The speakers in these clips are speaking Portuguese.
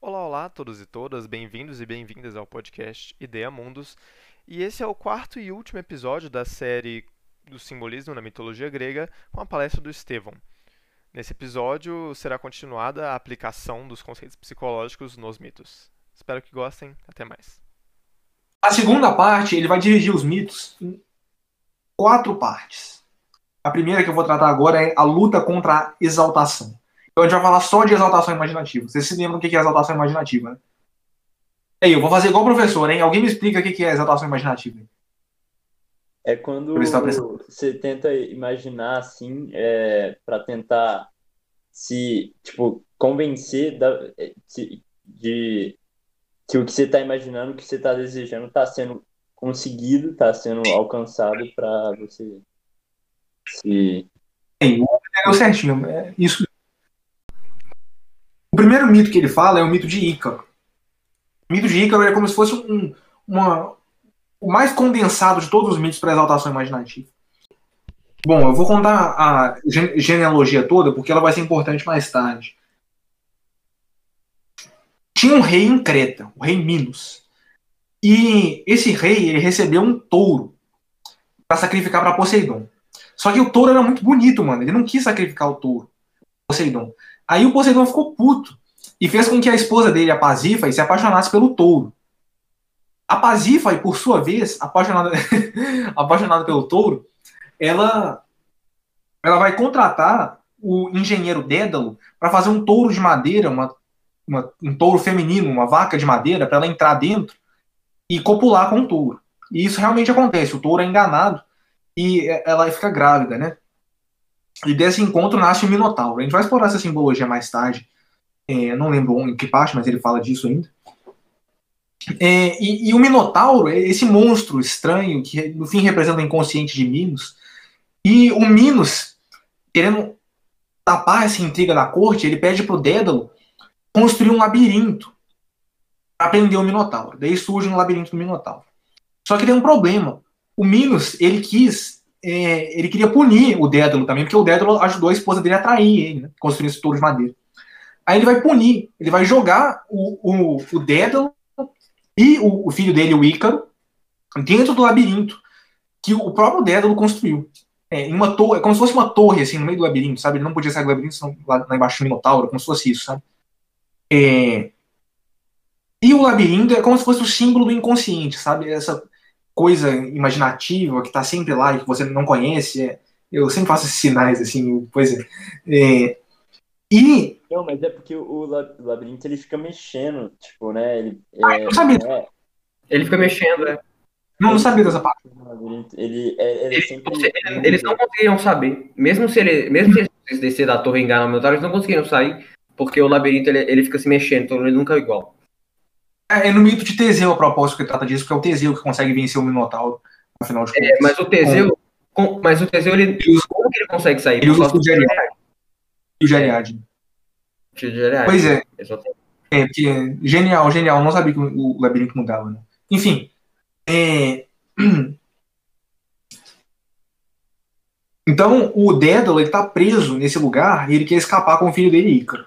Olá, olá a todos e todas, bem-vindos e bem-vindas ao podcast Ideia Mundos. E esse é o quarto e último episódio da série do simbolismo na mitologia grega com a palestra do Estevão. Nesse episódio será continuada a aplicação dos conceitos psicológicos nos mitos. Espero que gostem. Até mais. A segunda parte, ele vai dividir os mitos em quatro partes. A primeira que eu vou tratar agora é a luta contra a exaltação. Então a gente vai falar só de exaltação imaginativa. Vocês se lembram o que é exaltação imaginativa, né? Aí, eu vou fazer igual o professor, hein? Alguém me explica o que é exaltação imaginativa. É quando você tenta imaginar assim, é, para tentar se, tipo, convencer da, de, de que o que você está imaginando, o que você está desejando, está sendo conseguido, está sendo alcançado para você se. Sim, entendeu certinho. É isso. O primeiro mito que ele fala é o mito de Ícaro. O mito de Ícaro é como se fosse um, uma, o mais condensado de todos os mitos para exaltação imaginativa. Bom, eu vou contar a genealogia toda porque ela vai ser importante mais tarde. Tinha um rei em Creta, o rei Minos. E esse rei ele recebeu um touro para sacrificar para Poseidon. Só que o touro era muito bonito, mano. Ele não quis sacrificar o touro, Poseidon. Aí o Poseidon ficou puto e fez com que a esposa dele, a Pasífae, se apaixonasse pelo touro. A Pasífae, por sua vez, apaixonada, apaixonada pelo touro, ela, ela vai contratar o engenheiro Dédalo para fazer um touro de madeira, uma uma, um touro feminino, uma vaca de madeira, para ela entrar dentro e copular com o touro. E isso realmente acontece. O touro é enganado e ela fica grávida, né? E desse encontro nasce o Minotauro. A gente vai explorar essa simbologia mais tarde. É, não lembro em que parte, mas ele fala disso ainda. É, e, e, o Minotauro é esse monstro estranho que no fim representa o inconsciente de Minos. E o Minos, querendo tapar essa intriga da corte, ele pede pro Dédalo construir um labirinto para prender o Minotauro. Daí surge um labirinto do Minotauro. Só que tem um problema. O Minos, ele quis, é, ele queria punir o Dédalo também, porque o Dédalo ajudou a esposa dele a trair ele, né, construindo esse touro de madeira. Aí ele vai punir, ele vai jogar o, o, o Dédalo e o, o filho dele, o Ícaro, dentro do labirinto que o próprio Dédalo construiu. É, em uma torre, é como se fosse uma torre, assim, no meio do labirinto, sabe? Ele não podia sair do labirinto, senão lá embaixo do Minotauro, como se fosse isso, sabe? É... E o labirinto é como se fosse o símbolo do inconsciente, sabe? Essa coisa imaginativa que está sempre lá e que você não conhece. É... Eu sempre faço esses sinais, assim, pois é. é... E. Não, mas é porque o labirinto ele fica mexendo, tipo, né? Ele, ah, é, não sabia. É... Ele fica mexendo, né? Não, não sabia dessa parte. Ele, é, ele é sempre... Eles não conseguiram saber. Mesmo se ele, mesmo se eles descer da torre e enganar o Minotauro, eles não conseguiram sair porque o labirinto ele, ele fica se mexendo, então ele nunca é igual. É, é no mito de Teseu a propósito que trata disso, porque é o Teseu que consegue vencer o Minotauro, afinal de contas. É, mas o Teseu, com, mas o Teseu, ele, ele como que ele consegue sair? Ele usa o Geriade. O Geriade. Pois é. É, porque genial, genial. Não sabia que o labirinto mudava, né? Enfim. É... Então, o Dédalo está preso nesse lugar e ele quer escapar com o filho dele, Ícaro.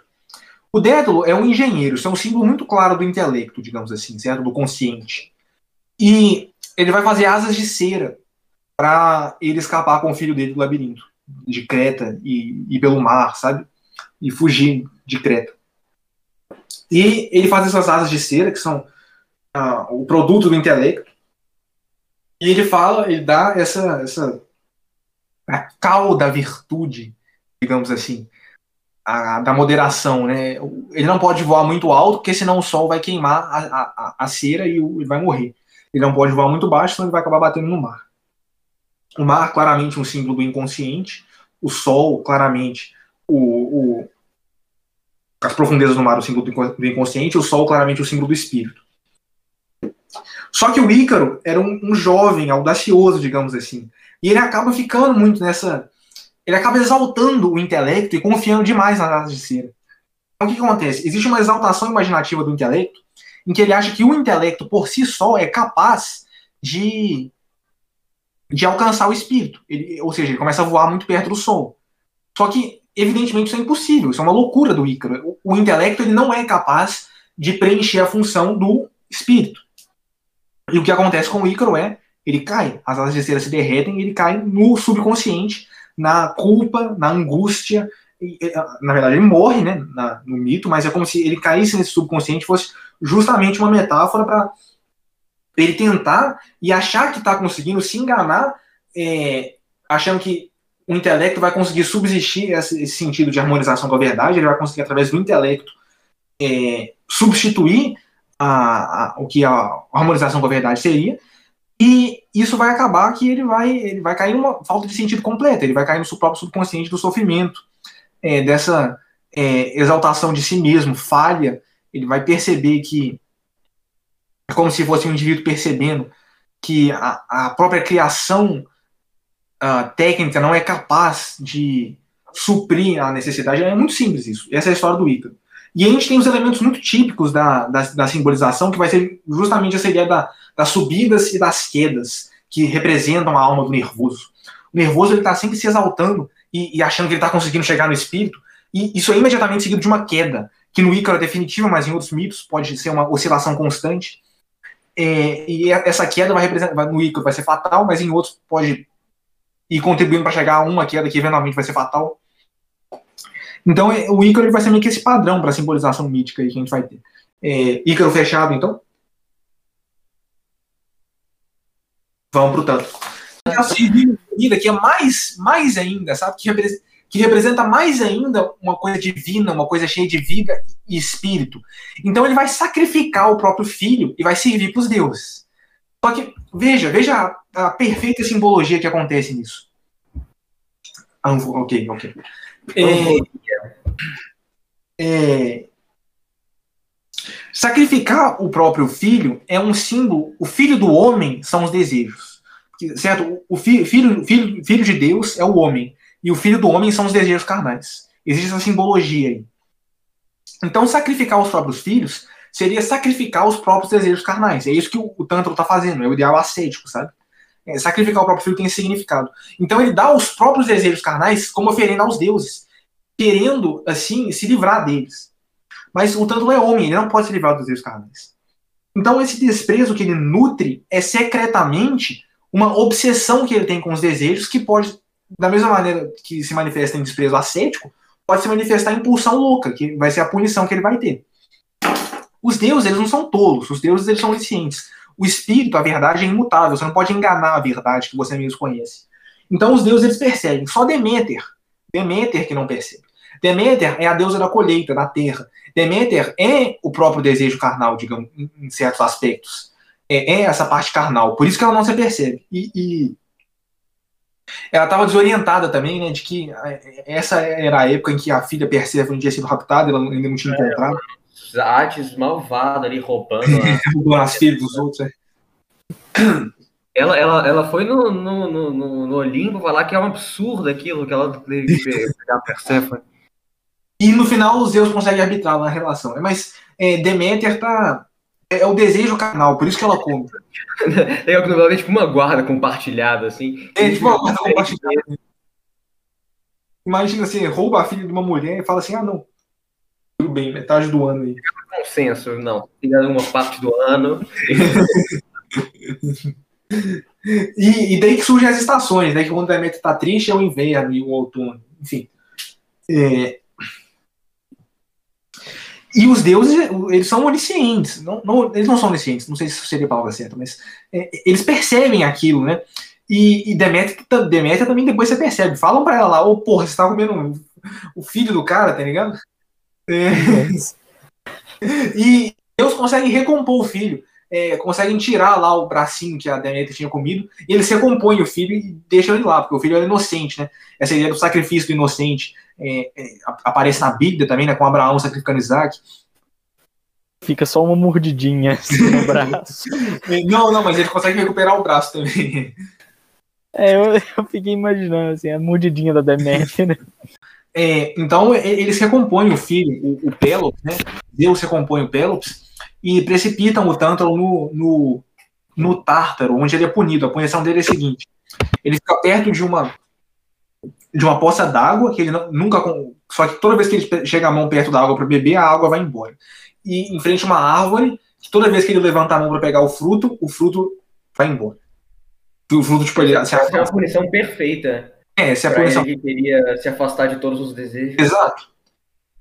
O Dédalo é um engenheiro, isso é um símbolo muito claro do intelecto, digamos assim, certo? Do consciente. E ele vai fazer asas de cera para ele escapar com o filho dele do labirinto, de Creta e, e pelo mar, sabe? E fugir de Creta. E ele faz essas asas de cera, que são ah, o produto do intelecto. E ele fala, ele dá essa, essa a cal da virtude, digamos assim a, da moderação, né? Ele não pode voar muito alto, porque senão o sol vai queimar a, a, a cera e ele vai morrer. Ele não pode voar muito baixo, senão ele vai acabar batendo no mar. O mar, claramente, um símbolo do inconsciente. O sol, claramente, o, o as profundezas do mar, o símbolo do inconsciente. O sol, claramente, o símbolo do espírito. Só que o Ícaro era um, um jovem audacioso, digamos assim. E ele acaba ficando muito nessa ele acaba exaltando o intelecto e confiando demais nas asas de cera. Então, o que, que acontece? Existe uma exaltação imaginativa do intelecto, em que ele acha que o intelecto por si só é capaz de de alcançar o espírito. Ele, ou seja, ele começa a voar muito perto do Sol. Só que, evidentemente, isso é impossível. Isso é uma loucura do Ícaro. O, o intelecto ele não é capaz de preencher a função do espírito. E o que acontece com o Ícaro é, ele cai, as asas de cera se derretem ele cai no subconsciente, na culpa, na angústia. E, na verdade, ele morre né, na, no mito, mas é como se ele caísse nesse subconsciente fosse justamente uma metáfora para ele tentar e achar que está conseguindo se enganar, é, achando que o intelecto vai conseguir subsistir esse, esse, sentido de harmonização com a verdade, ele vai conseguir, através do intelecto, é, substituir a, a, o que a harmonização com a verdade seria, e isso vai acabar que ele vai, ele vai cair numa falta de sentido completa, ele vai cair no próprio subconsciente do sofrimento, é, dessa é, exaltação de si mesmo, falha, ele vai perceber que é como se fosse um indivíduo percebendo que a, a própria criação uh, técnica não é capaz de suprir a necessidade. É muito simples isso. Essa é a história do Ícaro. E a gente tem os elementos muito típicos da, da, da simbolização, que vai ser justamente essa ideia da, das subidas e das quedas, que representam a alma do nervoso. O nervoso ele está sempre se exaltando e, e achando que ele está conseguindo chegar no espírito, e isso é imediatamente seguido de uma queda, que no Ícaro é definitiva, mas em outros mitos pode ser uma oscilação constante. É, e essa queda vai representar, no Ícaro vai ser fatal, mas em outros pode ir contribuindo para chegar a uma queda que eventualmente vai ser fatal. Então, é, o Ícaro vai ser meio que esse padrão para a simbolização mítica que a gente vai ter. É, Ícaro fechado, então? Vamos para o tanto. A vida que é mais, mais ainda, sabe? Que representa, que representa mais ainda uma coisa divina, uma coisa cheia de vida e espírito. Então ele vai sacrificar o próprio filho e vai servir para os deuses. Só que, veja, veja a, a perfeita simbologia que acontece nisso. Ah, ok, ok. É, é, sacrificar o próprio filho é um símbolo. O filho do homem são os desejos. Certo? O filho, filho, filho, filho de Deus é o homem. E o filho do homem são os desejos carnais. Existe essa simbologia aí. Então, sacrificar os próprios filhos seria sacrificar os próprios desejos carnais. É isso que o, o Tantro está fazendo, é o ideal ascético, sabe? É, sacrificar o próprio filho tem significado. Então, ele dá os próprios desejos carnais como oferenda aos deuses querendo, assim, se livrar deles. Mas o tanto é homem, ele não pode se livrar dos desejos carnais. Então, esse desprezo que ele nutre é secretamente uma obsessão que ele tem com os desejos, que pode, da mesma maneira que se manifesta em desprezo ascético, pode se manifestar em pulsão louca, que vai ser a punição que ele vai ter. Os deuses, eles não são tolos, os deuses, eles são oniscientes. O espírito, a verdade, é imutável, você não pode enganar a verdade que você mesmo conhece. Então, os deuses, eles percebem. Só Deméter, Deméter que não percebe. Deméter é a deusa da colheita, da terra. Deméter é o próprio desejo carnal, digamos, em certos aspectos. É, é essa parte carnal. Por isso que ela não se percebe. E, e ela estava desorientada também, né, de que é, essa era a época em que a filha Perséfone tinha sido raptada, ela ainda não tinha é, encontrado. Hades malvada ali roubando. roubando as filhas dos outros. É. Ela, ela, ela foi no, no, no, no Olimpo falar que é um absurdo aquilo que ela teve que pegar a Perséfone. E no final os Zeus conseguem arbitrar na relação. Né? Mas é, Deméter tá. É, é, o desejo carnal, por isso que ela come. Legal que no é tipo uma guarda compartilhada, assim. É, tipo uma guarda compartilhada. Imagina assim, rouba a filha de uma mulher e fala assim, ah não. Tudo bem, metade do ano aí. Consenso, não. Tira uma parte do ano. e, e daí que surgem as estações, né? Que quando o Deméter tá triste é o inverno e o outono. Enfim. É, e os deuses, eles são oniscientes. Não, não, eles não são oniscientes, não sei se seria a palavra certa, mas é, eles percebem aquilo, né? E, e Deméter, Deméter também depois você percebe. Falam pra ela lá, ô oh, porra, você tá comendo o filho do cara, tá ligado? É. e Deus consegue recompor o filho. É, conseguem tirar lá o bracinho que a Deméter tinha comido, e eles recompõem o filho e deixam ele lá, porque o filho era inocente, né? Essa ideia do sacrifício do inocente é, é, aparece na Bíblia também, né, com Abraão sacrificando Isaac. Fica só uma mordidinha assim, no braço. não, não, mas ele consegue recuperar o braço também. É, eu, eu fiquei imaginando assim, a mordidinha da Deméter, né? É, então eles recompõem o filho, o, o Pélops, né? Deus recompõe o Pélops e precipitam o Tântalo no, no, no Tártaro, onde ele é punido. A punição dele é a seguinte: Ele fica perto de uma de uma poça d'água que ele não, nunca só que toda vez que ele chega a mão perto da água para beber, a água vai embora. E em frente a uma árvore, que toda vez que ele levanta a mão para pegar o fruto, o fruto vai embora. O fruto tipo ele afasta. É uma punição perfeita. É, se a punição ele queria se afastar de todos os desejos. Exato.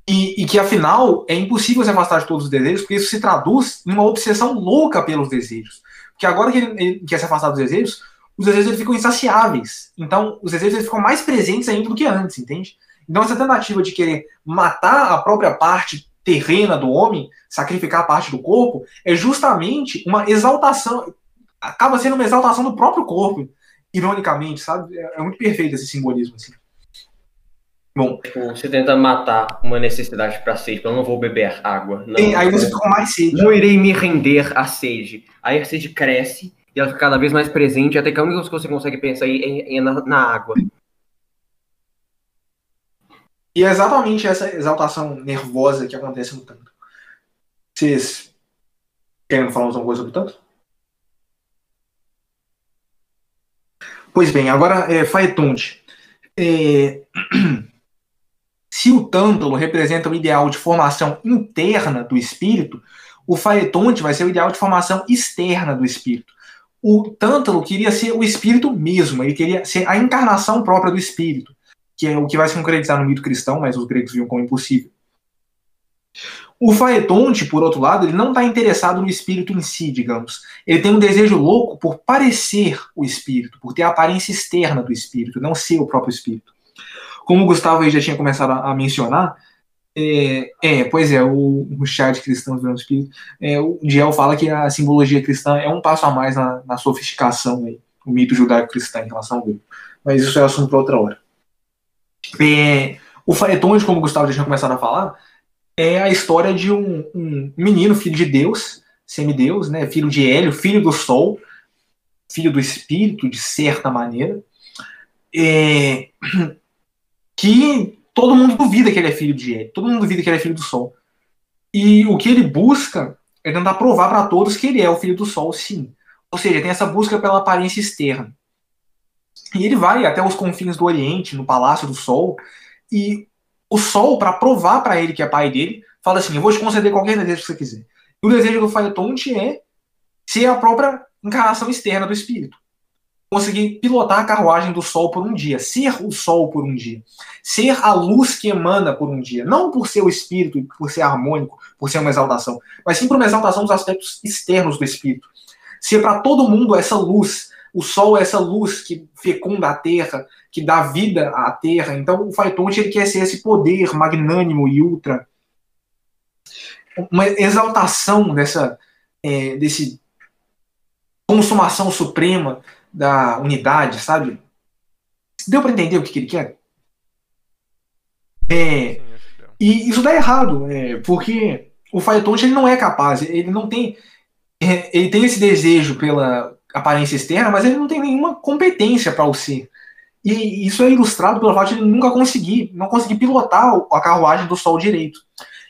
E, e, que afinal é impossível se afastar de todos os desejos, porque isso se traduz em uma obsessão louca pelos desejos. Porque agora que ele, ele quer se afastar dos desejos, os desejos ele ficam insaciáveis. Então, os desejos ele ficam mais presentes ainda do que antes, entende? Então, essa tentativa de querer matar a própria parte terrena do homem, sacrificar a parte do corpo, é justamente uma exaltação, acaba sendo uma exaltação do próprio corpo, ironicamente, sabe? É, é muito perfeito esse simbolismo, assim. Bom, tipo, você tenta matar uma necessidade para sede, eu não vou beber água. Não, aí você fica mais sede. Não irei me render à sede. Aí a sede cresce e ela fica cada vez mais presente, até que a única coisa que você consegue pensar é, é na, na, água. E é exatamente essa exaltação nervosa que acontece no tanto. Vocês querem falar alguma coisa do tanto? Pois bem, agora é Faetonte. É... Se o tântalo representa o ideal de formação interna do espírito, o faetonte vai ser o ideal de formação externa do espírito o Tântalo queria ser o espírito mesmo, ele queria ser a encarnação própria do espírito, que é o que vai se concretizar no mito cristão, mas os gregos viam como impossível. O Faetonte, por outro lado, ele não está interessado no espírito em si, digamos. Ele tem um desejo louco por parecer o espírito, por ter a aparência externa do espírito, não ser o próprio espírito. Como o Gustavo já tinha começado a mencionar, é, é, pois é, o, o chat cristão virando espírito. É, o Diel fala que a simbologia cristã é um passo a mais na, na sofisticação, aí, o mito judaico-cristão em relação ao grupo. Mas isso é assunto para outra hora. É, o Faetonde, como o Gustavo já tinha começado a falar, é a história de um, um menino, filho de Deus, semideus, né, filho de Hélio, filho do Sol, filho do Espírito, de certa maneira, é, que todo mundo duvida que ele é filho de Hélio, todo mundo duvida que ele é filho do Sol. E o que ele busca é tentar provar para todos que ele é o filho do Sol, sim. Ou seja, tem essa busca pela aparência externa. E ele vai até os confins do Oriente, no Palácio do Sol, e o Sol, para provar para ele que é pai dele, fala assim: Eu vou te conceder qualquer desejo que você quiser. E o desejo do Faetonte é ser a própria encarnação externa do espírito conseguir pilotar a carruagem do Sol por um dia, ser o Sol por um dia, ser a luz que emana por um dia, não por ser o espírito, por ser harmônico, por ser uma exaltação, mas sim por uma exaltação dos aspectos externos do espírito. Ser para todo mundo essa luz, o Sol é essa luz que fecunda a Terra, que dá vida à Terra. Então o Faitonte ele quer ser esse poder magnânimo e ultra, uma exaltação dessa é, desse consumação suprema da unidade, sabe? Deu para entender o que, que ele quer? É, e isso dá errado, é, porque o Faetonte ele não é capaz, ele não tem. É, ele tem esse desejo pela aparência externa, mas ele não tem nenhuma competência para o ser. E isso é ilustrado pelo fato de ele nunca conseguir, não conseguir pilotar a carruagem do Sol direito.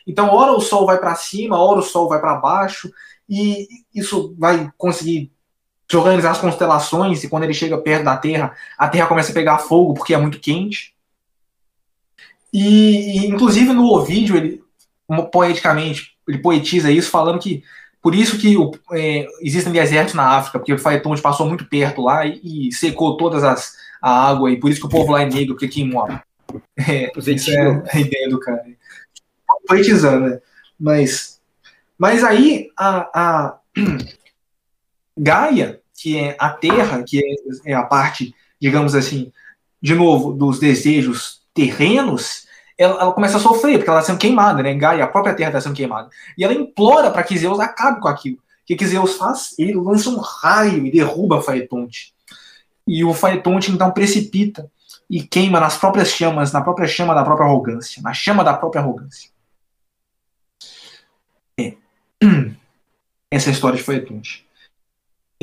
Então, ora o Sol vai para cima, ora o Sol vai para baixo, e isso vai conseguir de organizar as constelações, e quando ele chega perto da Terra, a Terra começa a pegar fogo porque é muito quente. E, e inclusive no Ovídio, ele poeticamente, ele poetiza isso falando que por isso que é, existem desertos na África, porque o Faetonde passou muito perto lá e, e, secou todas as a água, e por isso que o povo lá é negro, porque queimou a é, Isso é a ideia do cara. Poetizando, né? Mas, mas aí a, a Gaia, que é a terra, que é, é a parte, digamos assim, de novo, dos desejos terrenos, ela, ela, começa a sofrer, porque ela está sendo queimada, né? Gaia, a própria terra está sendo queimada. E ela implora para que Zeus acabe com aquilo. O que, que Zeus faz? Ele lança um raio e derruba Faetonte. E o Faetonte então precipita e queima nas próprias chamas, na própria chama da própria arrogância, na chama da própria arrogância. É. Essa é a história de Faetonte.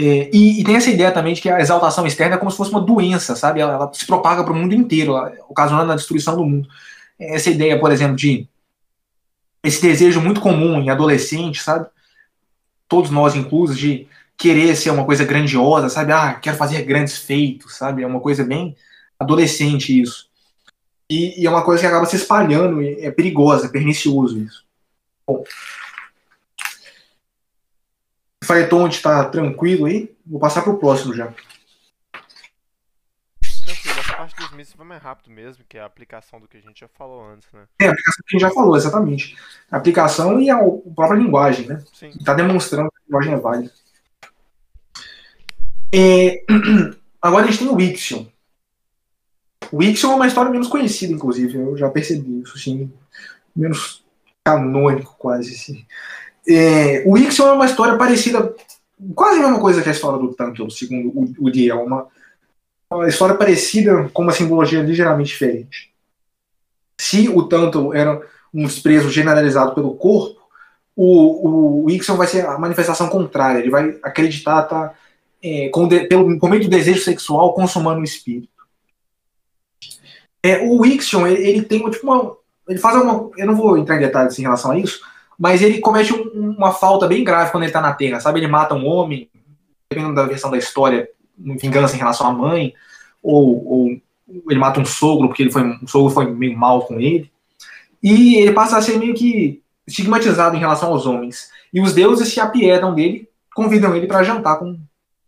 É, e, e, tem essa ideia também de que a exaltação externa é como se fosse uma doença, sabe? Ela, ela se propaga para o mundo inteiro, ocasionando a destruição do mundo. Essa ideia, por exemplo, de esse desejo muito comum em adolescentes, sabe? Todos nós inclusos, de querer ser uma coisa grandiosa, sabe? Ah, quero fazer grandes feitos, sabe? É uma coisa bem adolescente isso. E, e é uma coisa que acaba se espalhando, é perigosa, é pernicioso isso. Bom. O Faeton está tranquilo aí? Vou passar para o próximo já. Tranquilo, essa parte dos mísseis vai mais rápido mesmo, que é a aplicação do que a gente já falou antes, né? É, a aplicação que a gente já falou, exatamente. A aplicação e a, a própria linguagem, né? Está demonstrando que a linguagem é válida. É, agora a gente tem o Ixion. O Ixion é uma história menos conhecida, inclusive. Eu já percebi isso, assim. Menos canônico, quase, assim. É, o Ixion é uma história parecida, quase a mesma coisa que a história do Tanto, segundo o, o Dia. Uma, uma história parecida com uma simbologia ligeiramente diferente. Se o Tanto era um desprezo generalizado pelo corpo, o, o Ixion vai ser a manifestação contrária. Ele vai acreditar. Tá, é, com de, pelo, por meio do desejo sexual, consumando o espírito. É, o Ixion, ele, ele, tem tipo uma. Ele faz uma. Eu não vou entrar em detalhes em relação a isso, mas ele comete um, uma falta bem grave quando ele está na Terra, sabe? Ele mata um homem, dependendo da versão da história, vingança em relação à mãe, ou, ou ele mata um sogro, porque ele foi, um sogro foi meio mal com ele. E ele passa a ser meio que estigmatizado em relação aos homens. E os deuses se apiedam dele, convidam ele para jantar com,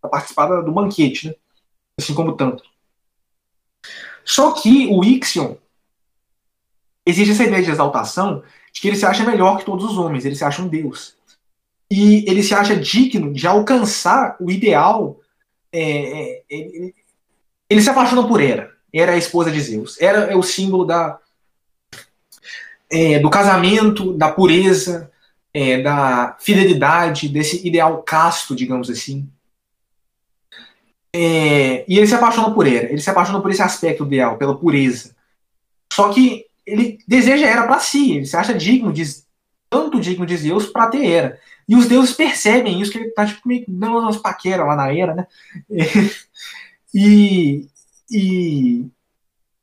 para participar do banquete, né? assim como tanto. Só que o Ixion existe essa ideia de exaltação de que ele se acha melhor que todos os homens, ele se acha um deus. E ele se acha digno de alcançar o ideal. É, é, ele, ele, se apaixona por Hera. Hera é a esposa de Zeus. Hera é o símbolo da, é, do casamento, da pureza, é, da fidelidade, desse ideal casto, digamos assim. É, e ele se apaixona por Hera, ele se apaixona por esse aspecto ideal, pela pureza. Só que ele deseja Hera para si, ele se acha digno de tanto digno de Zeus para ter Hera. E os deuses percebem isso, que ele tá tipo, meio dando umas paqueras lá na Hera, né? E, e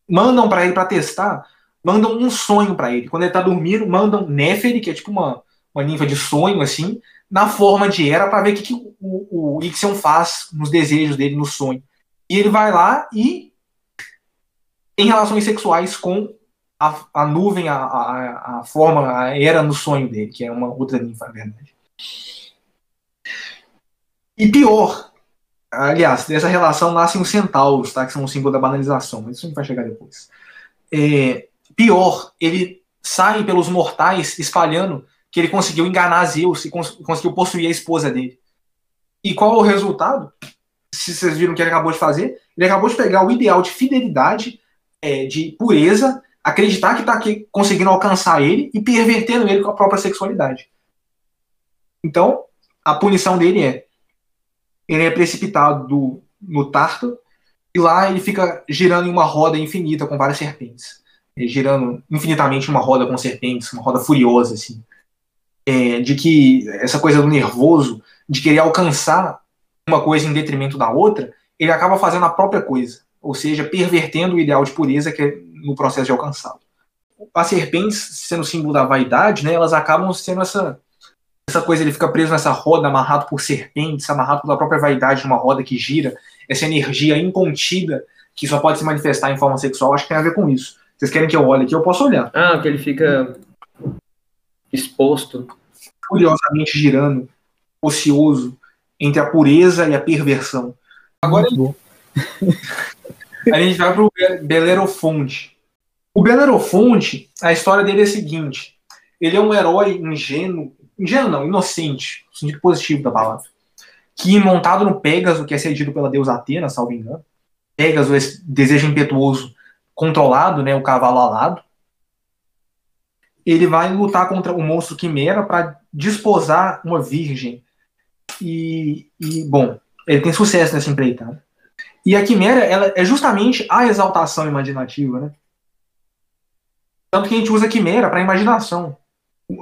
mandam para ele para testar, mandam um sonho para ele. Quando ele tá dormindo, mandam Néferi, que é tipo uma, uma ninfa de sonho, assim, na forma de Hera para ver o que, que o, o Ixion faz nos desejos dele, no sonho. E ele vai lá e tem relações sexuais com a, a nuvem, a, a, a forma, a Hera no sonho dele, que é uma outra ninfa, na verdade. E pior, aliás, dessa relação nascem os centauros, tá? que são o símbolo da banalização, mas isso a gente vai chegar depois. É, pior, ele sai pelos mortais espalhando que ele conseguiu enganar Zeus e cons conseguiu possuir a esposa dele. E qual é o resultado? Se vocês viram o que ele acabou de fazer, ele acabou de pegar o ideal de fidelidade, é, de pureza, acreditar que está conseguindo alcançar ele e pervertendo ele com a própria sexualidade. Então, a punição dele é: ele é precipitado do, no Tarto e lá ele fica girando em uma roda infinita com várias serpentes. girando infinitamente uma roda com serpentes, uma roda furiosa, assim é, de que essa coisa do nervoso, de querer alcançar uma coisa em detrimento da outra, ele acaba fazendo a própria coisa, ou seja, pervertendo o ideal de pureza que é no processo de alcançá-lo. As serpentes, sendo símbolo da vaidade, né, elas acabam sendo essa essa coisa, ele fica preso nessa roda, amarrado por serpentes, amarrado pela própria vaidade de uma roda que gira, essa energia incontida que só pode se manifestar em forma sexual, acho que tem a ver com isso. Vocês querem que eu olhe aqui? Eu posso olhar. Ah, que ele fica exposto. Curiosamente girando, ocioso, entre a pureza e a perversão. Agora a gente vai para o Belerofonte. O Belerofonte, a história dele é a seguinte: ele é um herói ingênuo, ingênuo não, inocente, no sentido positivo da palavra, que montado no Pégaso, que é cedido pela deusa Atena, salvo engano. Pégaso, esse desejo impetuoso controlado, né, o cavalo alado ele vai lutar contra o monstro Quimera para desposar uma virgem. E, e, bom, ele tem sucesso nessa empreitada. E a Quimera ela é justamente a exaltação imaginativa, né? Tanto que a gente usa Quimera para imaginação.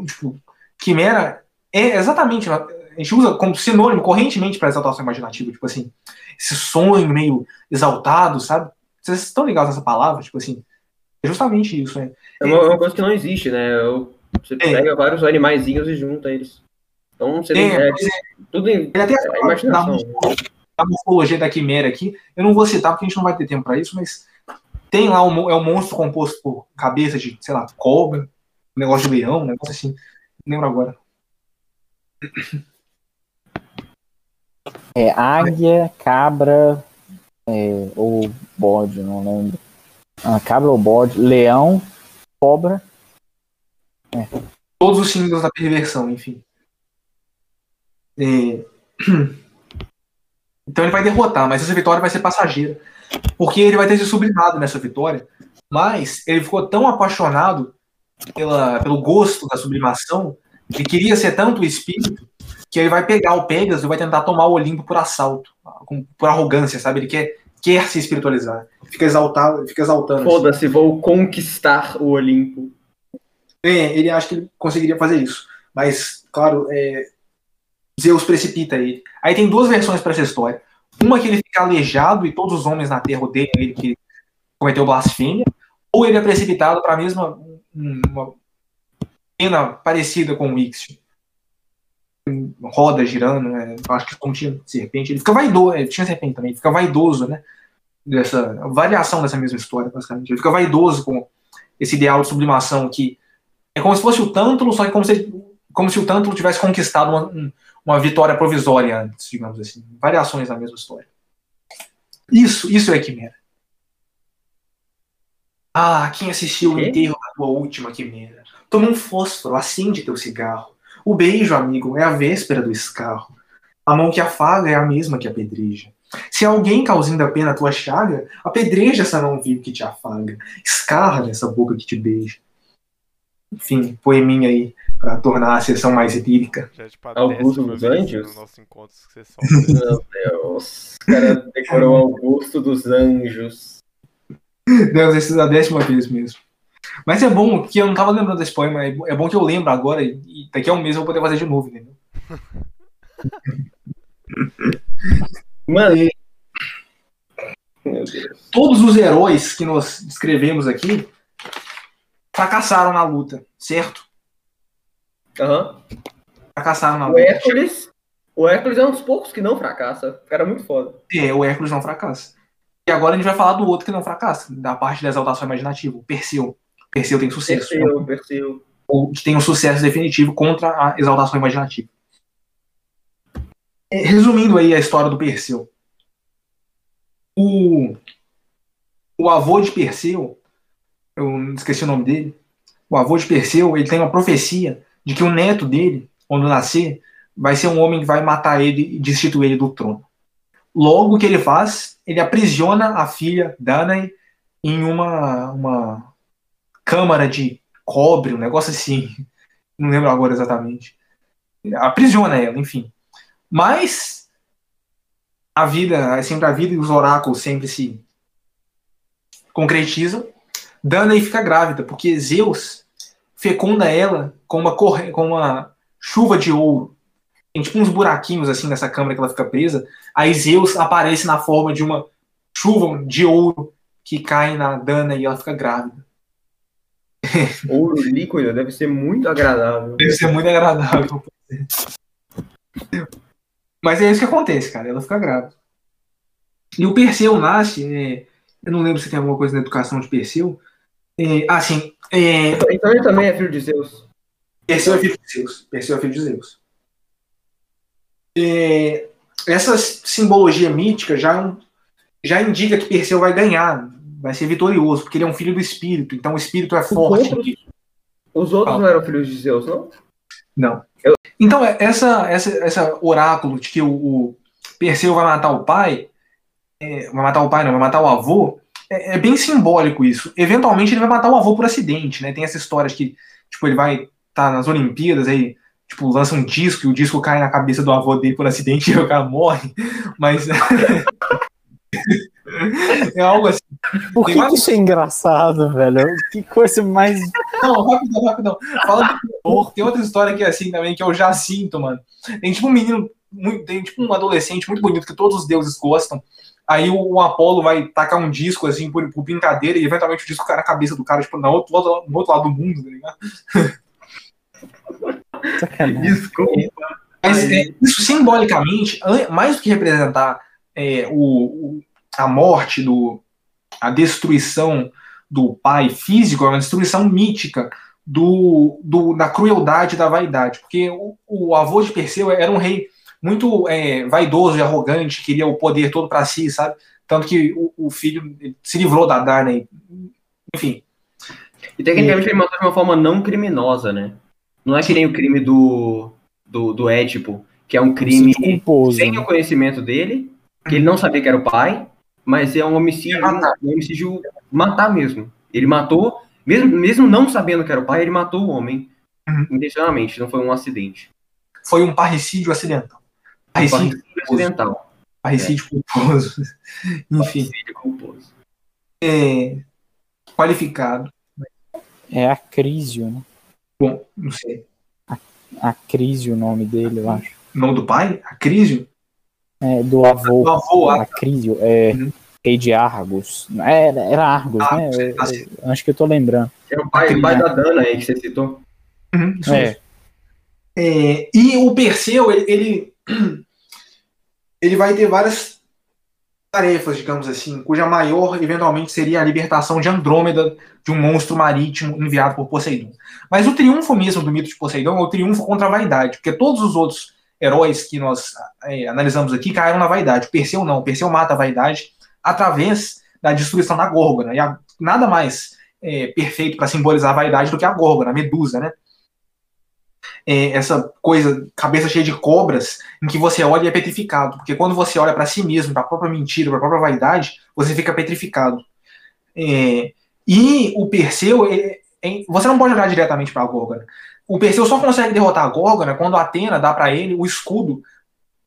Tipo, Quimera é exatamente. A gente usa como sinônimo correntemente para exaltação imaginativa. Tipo assim, esse sonho meio exaltado, sabe? Vocês estão ligados nessa palavra? Tipo assim, é justamente isso, né? É uma, uma coisa que não existe, né? Você é. pega vários animaizinhos e junta eles. Então seria é, é, tudo em, ele até é, imaginação. A morfologia da quimera aqui, eu não vou citar porque a gente não vai ter tempo para isso, mas tem lá um, é um monstro composto por cabeça de, sei lá, cobra, um negócio de leão, um negócio assim. Não lembro agora. É águia, cabra é, ou bode, não lembro. Ah, cabra ou bode, leão, cobra. É. Todos os símbolos da perversão, enfim. É... Então ele vai derrotar, mas essa vitória vai ser passageira. Porque ele vai ter se sublimado nessa vitória. Mas ele ficou tão apaixonado pela, pelo gosto da sublimação, ele queria ser tanto o espírito, que ele vai pegar o Pegasus e vai tentar tomar o Olimpo por assalto, por arrogância, sabe? Ele quer, quer se espiritualizar. Fica exaltado, fica exaltando. Foda-se, assim. vou conquistar o Olimpo. É, ele acha que ele conseguiria fazer isso. Mas, claro, é, Zeus precipita ele. Aí tem duas versões para essa história. Uma que ele fica aleijado e todos os homens na terra odeiam ele que cometeu blasfêmia, ou ele é precipitado para a mesma uma pena parecida com o Ixio. Roda girando, né? acho que como tinha serpente, ele fica vaidoso, é, tinha serpente também, ele fica vaidoso, né? Dessa variação dessa mesma história, basicamente. Ele fica vaidoso com esse ideal de sublimação que é como se fosse o Tântalo, só que como se, como se o Tântalo tivesse conquistado uma, uma vitória provisória antes, digamos assim. Variações da mesma história. Isso, isso é quimera. Ah, quem assistiu o enterro da tua última quimera? Toma um fósforo, acende teu cigarro. O beijo, amigo, é a véspera do escarro. A mão que afaga é a mesma que apedreja. Se alguém causando a pena a tua chaga, apedreja essa mão viva que te afaga. Escarra nessa boca que te beija. Enfim, poeminha aí para tornar a sessão mais etílica. Augusto dos Anjos? No nosso encontro que você Meu Deus. O cara decorou Augusto dos Anjos. Deus, esse é a décima vez mesmo. Mas é bom que eu não tava lembrando desse poema, é, é bom que eu lembro agora e daqui a um mês eu vou poder fazer de novo, entendeu? Mano. Todos os heróis que nós descrevemos aqui fracassaram na luta, certo? Aham. Uhum. Fracassaram na luta. O Hércules, o Hércules é um dos poucos que não fracassa. O cara é muito foda. É, o Hércules não fracassa. E agora a gente vai falar do outro que não fracassa, da parte da exaltação imaginativa, o Perseu. Perseu tem sucesso. Perseu, né? Perseu. Ou tem um sucesso definitivo contra a exaltação imaginativa. É, resumindo aí a história do Perseu. O, o avô de Perseu, eu esqueci o nome dele, o avô de Perseu, ele tem uma profecia de que o neto dele, quando nascer, vai ser um homem que vai matar ele e destituir ele do trono. Logo, o que ele faz? Ele aprisiona a filha Danae em uma, uma câmara de cobre, um negócio assim. Não lembro agora exatamente. Aprisiona ela, enfim. Mas a vida, é sempre a vida e os oráculos sempre se concretizam. Danae fica grávida, porque Zeus fecunda ela com uma, corre... com uma chuva de ouro. Tem tipo uns buraquinhos assim nessa câmara que ela fica presa. Aí Zeus aparece na forma de uma chuva de ouro que cai na Dana e ela fica grávida. Ouro líquido deve ser muito agradável. Deve ser muito agradável. Mas é isso que acontece, cara. Ela fica grávida. E o Perseu nasce. É... Eu não lembro se tem alguma coisa na educação de Perseu. É... Ah, sim. É... Então ele também é filho de Zeus. Perseu é filho de Zeus. Perseu é filho de Zeus. É... Essa simbologia mítica já, já indica que Perseu vai ganhar vai ser vitorioso, porque ele é um filho do espírito, então o espírito é forte. Outros, os outros ah. não eram filhos de Zeus, não? Não. Eu... Então, essa, essa, essa oráculo de que o, o Perseu vai matar o pai, é, vai matar o pai, não, vai matar o avô, é, é, bem simbólico isso. Eventualmente ele vai matar o avô por acidente, né? Tem essa história de que, tipo, ele vai estar tá nas Olimpíadas, aí, tipo, lança um disco e o disco cai na cabeça do avô dele por acidente e o cara morre. Mas. É algo assim. Por que, que isso é engraçado, velho? Que coisa mais. Não, rapidão, rapidão. Fala de Tem outra história que é assim também, que eu já sinto, mano. Tem tipo um menino, muito, tem tipo um adolescente muito bonito que todos os deuses gostam. Aí o, o Apolo vai tacar um disco assim por, por brincadeira e eventualmente o disco cai na cabeça do cara, tipo, no outro, no outro lado do mundo, tá ligado? Desculpa. Mas é, isso simbolicamente, mais do que representar é, o, o, a morte, do, a destruição do pai físico, é uma destruição mítica do, do, da crueldade da vaidade. Porque o, o avô de Perseu era um rei muito é, vaidoso e arrogante, queria o poder todo para si, sabe? Tanto que o, o, filho se livrou da Darna, enfim. E tecnicamente e... ele matou de uma forma não criminosa, né? Não é que nem o crime do, do, do Édipo, que é um crime sem né? o conhecimento dele, que ele não sabia que era o pai, mas é um homicídio, um homicídio matar mesmo. Ele matou, mesmo, mesmo não sabendo que era o pai, ele matou o homem uhum. intencionalmente, não foi um acidente. Foi um parricídio acidental. Parricídio, um parricídio acidental. Parricídio é. culposo. Enfim. Parricídio culposo. É, qualificado. É Acrísio, né? Bom, não sei. Acrísio o nome dele, eu acho. O nome do pai? Acrísio? É, do avô. Do avô, Acrísio. É, uhum. Rei de Argos. Era, era Argos, ah, né? Eu, eu, acho que eu tô lembrando. É o pai, pai da Dana aí que você citou. Uhum, é. é. E o Perseu, ele, ele vai ter várias tarefas, digamos assim, cuja maior, eventualmente, seria a libertação de Andrômeda de um monstro marítimo enviado por Poseidon. Mas o triunfo mesmo do mito de Poseidon é o triunfo contra a vaidade, porque todos os outros heróis que nós é, analisamos aqui caíram na vaidade. Perseu não, Perseu mata a vaidade através da destruição da Górgona. E a, nada mais é, perfeito para simbolizar a vaidade do que a Górgona, a Medusa, né? É, essa coisa, cabeça cheia de cobras, em que você olha e é petrificado. Porque quando você olha para si mesmo, para a própria mentira, para a própria vaidade, você fica petrificado. É, e o Perseu, é, você não pode olhar diretamente para a Górgona. O Perseu só consegue derrotar a Górgona quando a Atena dá para ele o escudo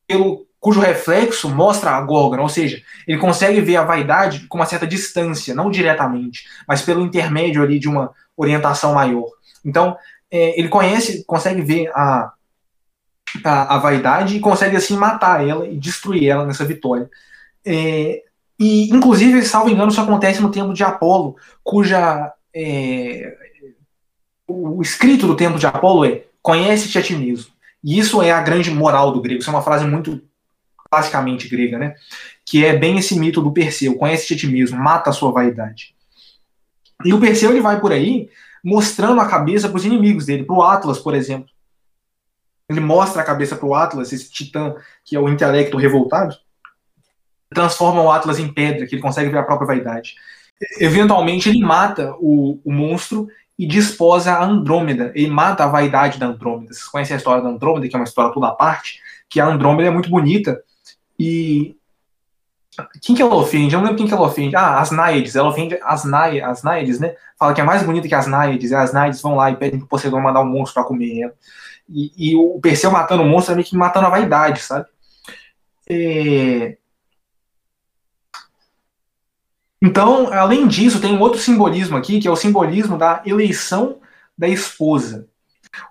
pelo cujo reflexo mostra a Górgona, ou seja, ele consegue ver a vaidade com uma certa distância, não diretamente, mas pelo intermédio ali de uma orientação maior. Então, é, ele conhece, consegue ver a, a, a, vaidade e consegue assim matar ela e destruir ela nessa vitória. É, e, inclusive, salvo engano, isso acontece no templo de Apolo, cuja. É, o escrito do templo de Apolo é: conhece-te a ti mesmo. E isso é a grande moral do grego. Isso é uma frase muito classicamente grega, né? Que é bem esse mito do Perseu: conhece-te a ti mesmo, mata a sua vaidade. E o Perseu ele vai por aí mostrando a cabeça para os inimigos dele, para o Atlas, por exemplo. Ele mostra a cabeça para o Atlas, esse titã que é o intelecto revoltado, transforma o Atlas em pedra, que ele consegue ver a própria vaidade. Eventualmente ele mata o, o monstro e desposa a Andrômeda. Ele mata a vaidade da Andrômeda. Vocês conhecem a história da Andrômeda, que é uma história toda à parte, que a Andrômeda é muito bonita e quem que ela ofende? Eu não lembro quem que ela ofende. Ah, as Náiades. Ela ofende as, Náiades, as Náiades, né? Fala que é mais bonita que as Náiades. E as Náiades vão lá e pedem pro Poseidon mandar um monstro pra comer ela. E, e o Perseu matando o monstro é meio que matando a vaidade, sabe? É... Então, além disso, tem um outro simbolismo aqui, que é o simbolismo da eleição da esposa.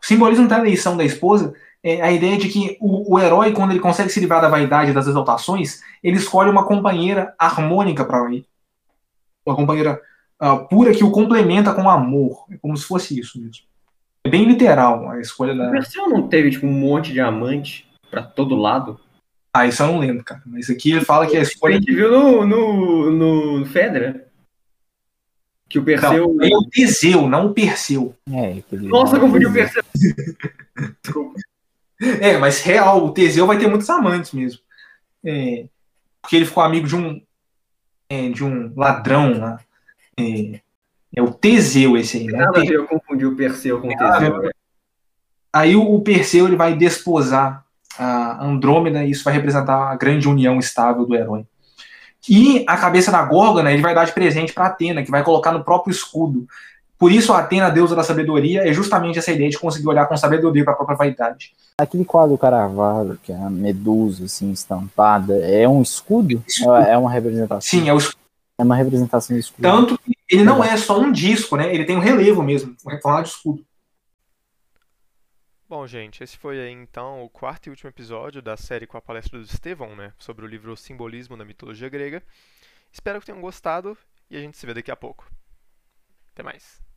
O simbolismo da eleição da esposa é a ideia de que o, o, herói, quando ele consegue se livrar da vaidade das exaltações, ele escolhe uma companheira harmônica para ele. Uma companheira uh, pura que o complementa com amor. É como se fosse isso mesmo. É bem literal a escolha da. O Perseu não teve tipo, um monte de amante para todo lado? Ah, isso eu não lembro, cara. Mas aqui ele fala que a escolha. A gente viu no, no, no Fedra. Que o Perseu. Não, é o Teseu, não o Perseu. É, Nossa, confundi o Perseu. Desculpa. É, mas real, o Teseu vai ter muitos amantes mesmo. É, porque ele ficou amigo de um é, de um ladrão lá. É, é o Teseu esse aí, né? Nada eu confundi o Perseu com o Teseu. Aí o Perseu ele vai desposar a Andrômeda e isso vai representar a grande união estável do herói. E a cabeça da Górgona ele vai dar de presente para Atena, que vai colocar no próprio escudo. Por isso, a Atena, a deusa da sabedoria, é justamente essa ideia de conseguir olhar com sabedoria para a própria vaidade. Aquele quadro Caravaggio, que é a medusa assim, estampada, é um escudo? escudo. É uma representação? Sim, é o escudo. É uma representação de escudo. Tanto que ele não é só um disco, né? Ele tem um relevo mesmo, um formato de escudo. Bom, gente, esse foi aí então o quarto e último episódio da série com a palestra do Estevão, né? Sobre o livro Simbolismo da Mitologia Grega. Espero que tenham gostado e a gente se vê daqui a pouco. Até mais.